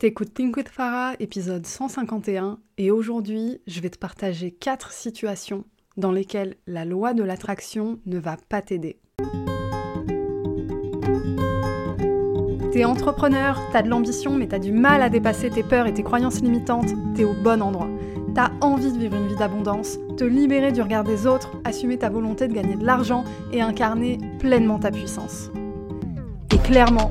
T'écoutes Think with Farah, épisode 151, et aujourd'hui, je vais te partager 4 situations dans lesquelles la loi de l'attraction ne va pas t'aider. T'es entrepreneur, t'as de l'ambition, mais t'as du mal à dépasser tes peurs et tes croyances limitantes, t'es au bon endroit. T'as envie de vivre une vie d'abondance, te libérer du regard des autres, assumer ta volonté de gagner de l'argent et incarner pleinement ta puissance. Et clairement,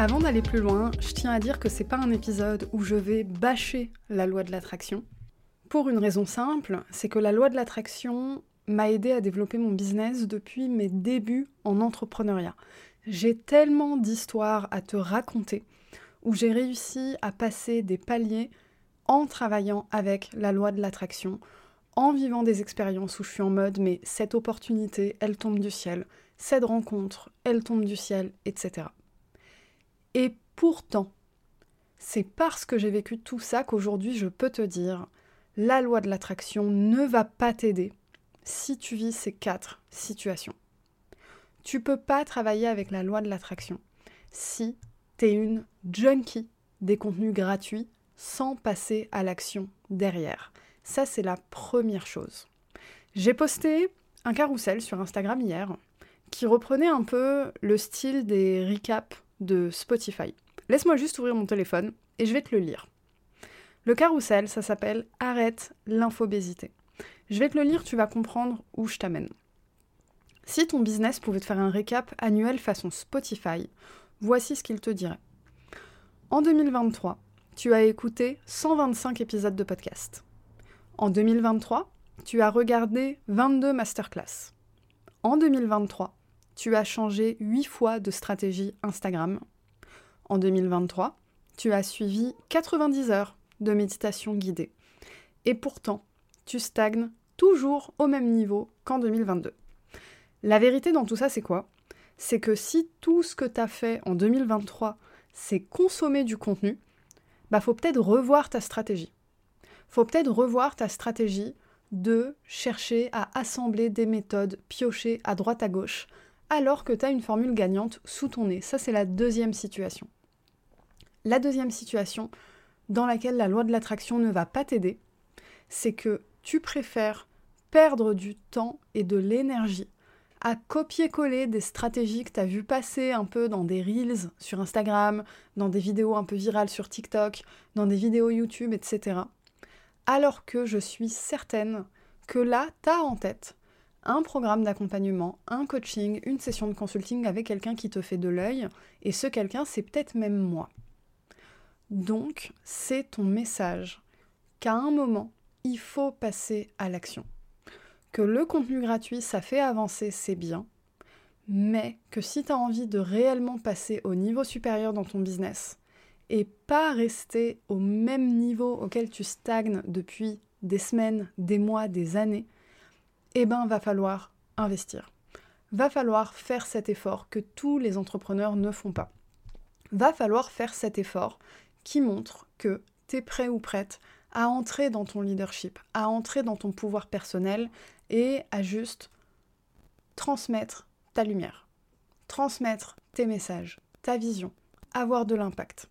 Avant d'aller plus loin, je tiens à dire que c'est pas un épisode où je vais bâcher la loi de l'attraction. Pour une raison simple, c'est que la loi de l'attraction m'a aidé à développer mon business depuis mes débuts en entrepreneuriat. J'ai tellement d'histoires à te raconter où j'ai réussi à passer des paliers en travaillant avec la loi de l'attraction, en vivant des expériences où je suis en mode mais cette opportunité, elle tombe du ciel, cette rencontre, elle tombe du ciel, etc. Et pourtant, c'est parce que j'ai vécu tout ça qu'aujourd'hui je peux te dire, la loi de l'attraction ne va pas t'aider si tu vis ces quatre situations. Tu peux pas travailler avec la loi de l'attraction si tu es une junkie des contenus gratuits sans passer à l'action derrière. Ça, c'est la première chose. J'ai posté un carrousel sur Instagram hier qui reprenait un peu le style des recaps de Spotify. Laisse-moi juste ouvrir mon téléphone et je vais te le lire. Le carrousel, ça s'appelle Arrête l'infobésité. Je vais te le lire, tu vas comprendre où je t'amène. Si ton business pouvait te faire un récap annuel façon Spotify, voici ce qu'il te dirait. En 2023, tu as écouté 125 épisodes de podcast. En 2023, tu as regardé 22 masterclass. En 2023, tu as changé 8 fois de stratégie Instagram. En 2023, tu as suivi 90 heures de méditation guidée. Et pourtant, tu stagnes toujours au même niveau qu'en 2022. La vérité dans tout ça, c'est quoi? C'est que si tout ce que tu as fait en 2023, c'est consommer du contenu, bah faut peut-être revoir ta stratégie. Faut peut-être revoir ta stratégie de chercher à assembler des méthodes piochées à droite à gauche alors que tu as une formule gagnante sous ton nez. Ça, c'est la deuxième situation. La deuxième situation dans laquelle la loi de l'attraction ne va pas t'aider, c'est que tu préfères perdre du temps et de l'énergie à copier-coller des stratégies que tu as vues passer un peu dans des reels sur Instagram, dans des vidéos un peu virales sur TikTok, dans des vidéos YouTube, etc. Alors que je suis certaine que là, tu as en tête un programme d'accompagnement, un coaching, une session de consulting avec quelqu'un qui te fait de l'œil, et ce quelqu'un, c'est peut-être même moi. Donc, c'est ton message qu'à un moment, il faut passer à l'action. Que le contenu gratuit, ça fait avancer, c'est bien, mais que si tu as envie de réellement passer au niveau supérieur dans ton business, et pas rester au même niveau auquel tu stagnes depuis des semaines, des mois, des années, eh ben va falloir investir. Va falloir faire cet effort que tous les entrepreneurs ne font pas. Va falloir faire cet effort qui montre que tu es prêt ou prête à entrer dans ton leadership, à entrer dans ton pouvoir personnel et à juste transmettre ta lumière, transmettre tes messages, ta vision, avoir de l'impact.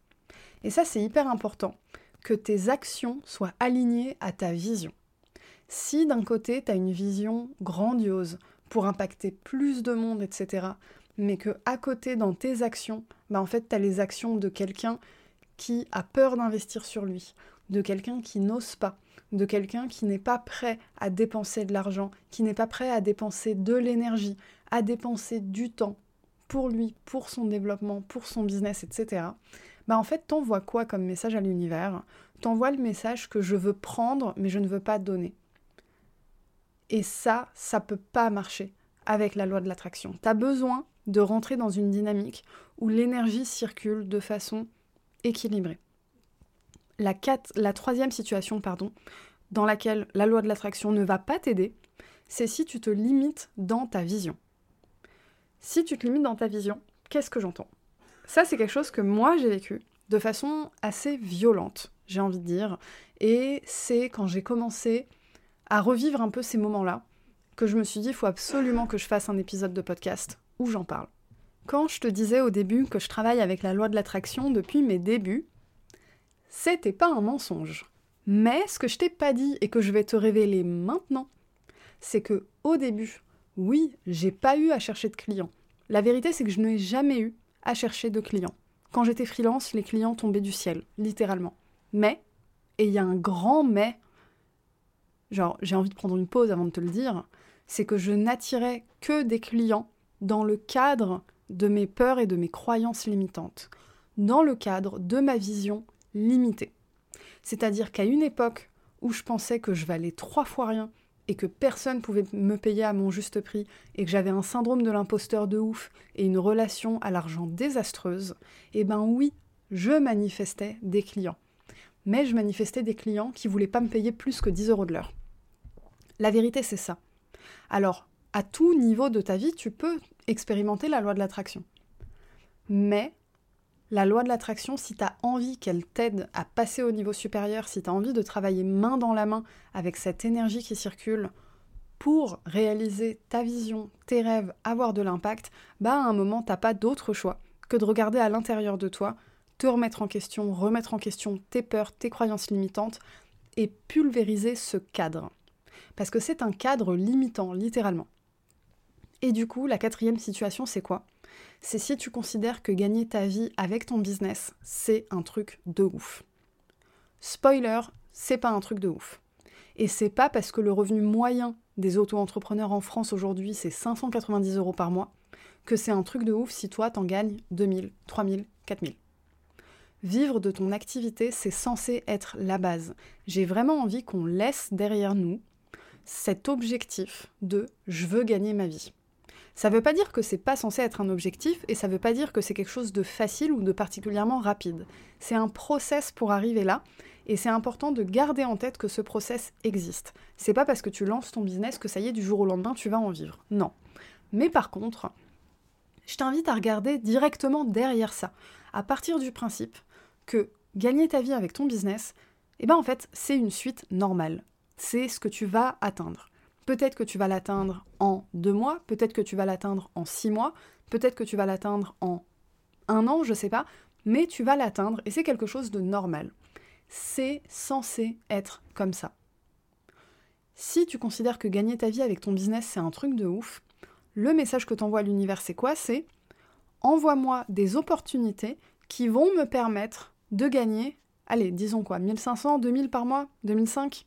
Et ça, c'est hyper important, que tes actions soient alignées à ta vision. Si d'un côté, tu as une vision grandiose pour impacter plus de monde, etc., mais que à côté, dans tes actions, bah en fait, tu as les actions de quelqu'un qui a peur d'investir sur lui, de quelqu'un qui n'ose pas, de quelqu'un qui n'est pas prêt à dépenser de l'argent, qui n'est pas prêt à dépenser de l'énergie, à dépenser du temps pour lui, pour son développement, pour son business, etc. Bah en fait, t'envoies quoi comme message à l'univers? T'envoies le message que je veux prendre, mais je ne veux pas donner. Et ça, ça peut pas marcher avec la loi de l'attraction. T'as besoin de rentrer dans une dynamique où l'énergie circule de façon équilibrée. La, la troisième situation, pardon, dans laquelle la loi de l'attraction ne va pas t'aider, c'est si tu te limites dans ta vision. Si tu te limites dans ta vision, qu'est-ce que j'entends? Ça, c'est quelque chose que moi j'ai vécu de façon assez violente, j'ai envie de dire. Et c'est quand j'ai commencé à revivre un peu ces moments-là que je me suis dit, il faut absolument que je fasse un épisode de podcast où j'en parle. Quand je te disais au début que je travaille avec la loi de l'attraction depuis mes débuts, c'était pas un mensonge. Mais ce que je t'ai pas dit et que je vais te révéler maintenant, c'est que au début, oui, j'ai pas eu à chercher de clients. La vérité, c'est que je n'ai jamais eu à chercher de clients. Quand j'étais freelance, les clients tombaient du ciel, littéralement. Mais, et il y a un grand mais, genre j'ai envie de prendre une pause avant de te le dire, c'est que je n'attirais que des clients dans le cadre de mes peurs et de mes croyances limitantes, dans le cadre de ma vision limitée. C'est-à-dire qu'à une époque où je pensais que je valais trois fois rien et que personne pouvait me payer à mon juste prix et que j'avais un syndrome de l'imposteur de ouf et une relation à l'argent désastreuse, eh ben oui, je manifestais des clients. Mais je manifestais des clients qui voulaient pas me payer plus que 10 euros de l'heure. La vérité, c'est ça. Alors, à tout niveau de ta vie, tu peux expérimenter la loi de l'attraction. Mais la loi de l'attraction, si tu as envie qu'elle t'aide à passer au niveau supérieur, si tu as envie de travailler main dans la main avec cette énergie qui circule pour réaliser ta vision, tes rêves, avoir de l'impact, bah à un moment, t'as pas d'autre choix que de regarder à l'intérieur de toi, te remettre en question, remettre en question tes peurs, tes croyances limitantes et pulvériser ce cadre. Parce que c'est un cadre limitant, littéralement. Et du coup, la quatrième situation, c'est quoi? C'est si tu considères que gagner ta vie avec ton business, c'est un truc de ouf. Spoiler, c'est pas un truc de ouf. Et c'est pas parce que le revenu moyen des auto-entrepreneurs en France aujourd'hui, c'est 590 euros par mois, que c'est un truc de ouf si toi t'en gagnes 2000, 3000, 4000. Vivre de ton activité, c'est censé être la base. J'ai vraiment envie qu'on laisse derrière nous cet objectif de je veux gagner ma vie. Ça ne veut pas dire que c'est pas censé être un objectif et ça ne veut pas dire que c'est quelque chose de facile ou de particulièrement rapide. C'est un process pour arriver là et c'est important de garder en tête que ce process existe. C'est pas parce que tu lances ton business que ça y est du jour au lendemain tu vas en vivre. Non. Mais par contre, je t'invite à regarder directement derrière ça, à partir du principe que gagner ta vie avec ton business, eh ben en fait, c'est une suite normale. C'est ce que tu vas atteindre. Peut-être que tu vas l'atteindre en deux mois, peut-être que tu vas l'atteindre en six mois, peut-être que tu vas l'atteindre en un an, je sais pas, mais tu vas l'atteindre et c'est quelque chose de normal. C'est censé être comme ça. Si tu considères que gagner ta vie avec ton business c'est un truc de ouf, le message que t'envoie l'univers c'est quoi? C'est envoie-moi des opportunités qui vont me permettre de gagner, allez, disons quoi, 1500, 2000 par mois, 2005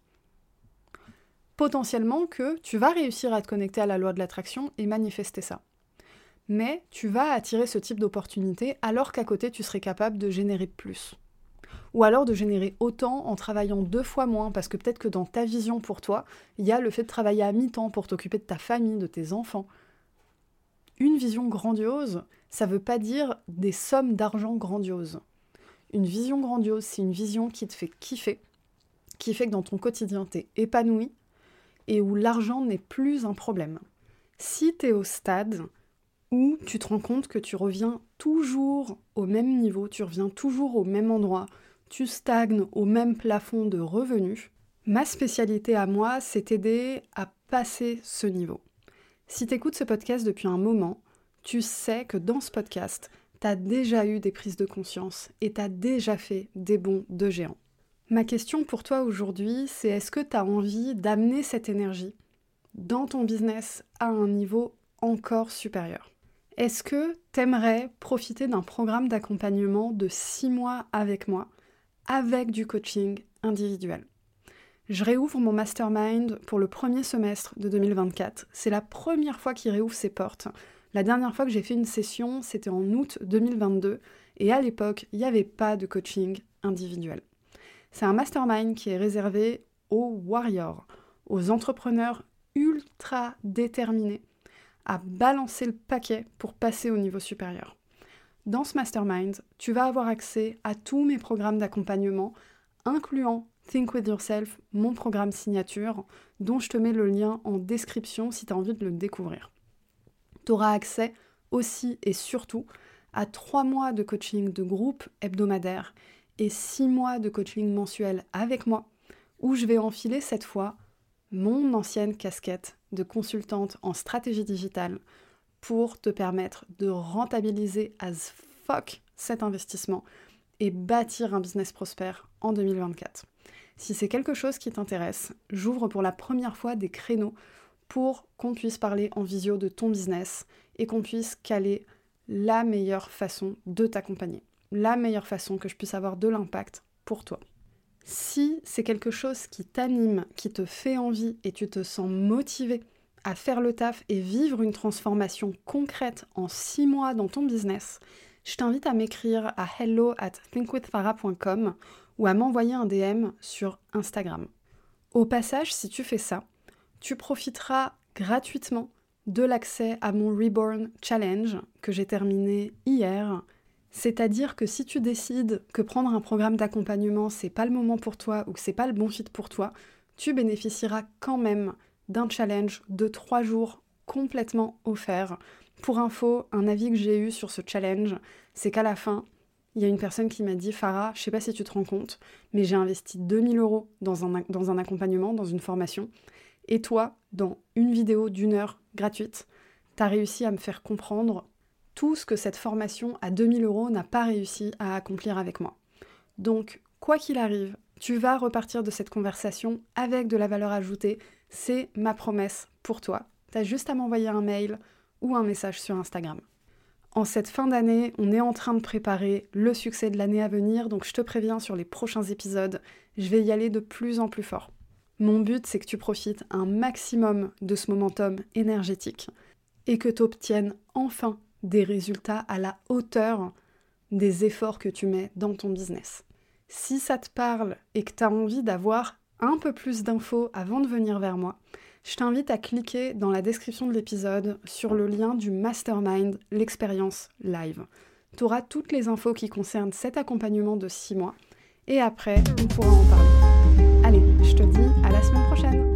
potentiellement que tu vas réussir à te connecter à la loi de l'attraction et manifester ça. Mais tu vas attirer ce type d'opportunité alors qu'à côté tu serais capable de générer plus. Ou alors de générer autant en travaillant deux fois moins, parce que peut-être que dans ta vision pour toi, il y a le fait de travailler à mi-temps pour t'occuper de ta famille, de tes enfants. Une vision grandiose, ça ne veut pas dire des sommes d'argent grandioses. Une vision grandiose, c'est une vision qui te fait kiffer, qui fait que dans ton quotidien, tu es épanoui, où l'argent n'est plus un problème. Si tu es au stade où tu te rends compte que tu reviens toujours au même niveau, tu reviens toujours au même endroit, tu stagnes au même plafond de revenus, ma spécialité à moi, c'est t'aider à passer ce niveau. Si tu écoutes ce podcast depuis un moment, tu sais que dans ce podcast, tu as déjà eu des prises de conscience et tu as déjà fait des bons de géant. Ma question pour toi aujourd'hui, c'est est-ce que tu as envie d'amener cette énergie dans ton business à un niveau encore supérieur? Est-ce que t'aimerais profiter d'un programme d'accompagnement de 6 mois avec moi, avec du coaching individuel? Je réouvre mon mastermind pour le premier semestre de 2024. C'est la première fois qu'il réouvre ses portes. La dernière fois que j'ai fait une session, c'était en août 2022, et à l'époque, il n'y avait pas de coaching individuel. C'est un mastermind qui est réservé aux warriors, aux entrepreneurs ultra déterminés à balancer le paquet pour passer au niveau supérieur. Dans ce mastermind, tu vas avoir accès à tous mes programmes d'accompagnement, incluant Think With Yourself, mon programme signature, dont je te mets le lien en description si tu as envie de le découvrir. Tu auras accès aussi et surtout à trois mois de coaching de groupe hebdomadaire et six mois de coaching mensuel avec moi, où je vais enfiler cette fois mon ancienne casquette de consultante en stratégie digitale pour te permettre de rentabiliser as fuck cet investissement et bâtir un business prospère en 2024. Si c'est quelque chose qui t'intéresse, j'ouvre pour la première fois des créneaux pour qu'on puisse parler en visio de ton business et qu'on puisse caler la meilleure façon de t'accompagner, la meilleure façon que je puisse avoir de l'impact pour toi. Si c'est quelque chose qui t'anime, qui te fait envie et tu te sens motivé à faire le taf et vivre une transformation concrète en six mois dans ton business, je t'invite à m'écrire à hello at thinkwithfarah.com ou à m'envoyer un DM sur Instagram. Au passage, si tu fais ça, tu profiteras gratuitement de l'accès à mon Reborn Challenge que j'ai terminé hier c'est-à-dire que si tu décides que prendre un programme d'accompagnement, c'est pas le moment pour toi ou que c'est pas le bon fit pour toi, tu bénéficieras quand même d'un challenge de 3 jours complètement offert. Pour info, un avis que j'ai eu sur ce challenge, c'est qu'à la fin, il y a une personne qui m'a dit Farah, je sais pas si tu te rends compte, mais j'ai investi 2000 euros dans un, dans un accompagnement, dans une formation, et toi, dans une vidéo d'une heure gratuite, tu as réussi à me faire comprendre tout ce que cette formation à 2000 euros n'a pas réussi à accomplir avec moi. Donc, quoi qu'il arrive, tu vas repartir de cette conversation avec de la valeur ajoutée. C'est ma promesse pour toi. Tu as juste à m'envoyer un mail ou un message sur Instagram. En cette fin d'année, on est en train de préparer le succès de l'année à venir, donc je te préviens sur les prochains épisodes, je vais y aller de plus en plus fort. Mon but, c'est que tu profites un maximum de ce momentum énergétique et que tu obtiennes enfin des résultats à la hauteur des efforts que tu mets dans ton business. Si ça te parle et que tu as envie d'avoir un peu plus d'infos avant de venir vers moi, je t'invite à cliquer dans la description de l'épisode sur le lien du mastermind, l'expérience live. Tu auras toutes les infos qui concernent cet accompagnement de 6 mois et après, on pourra en parler. Allez, je te dis à la semaine prochaine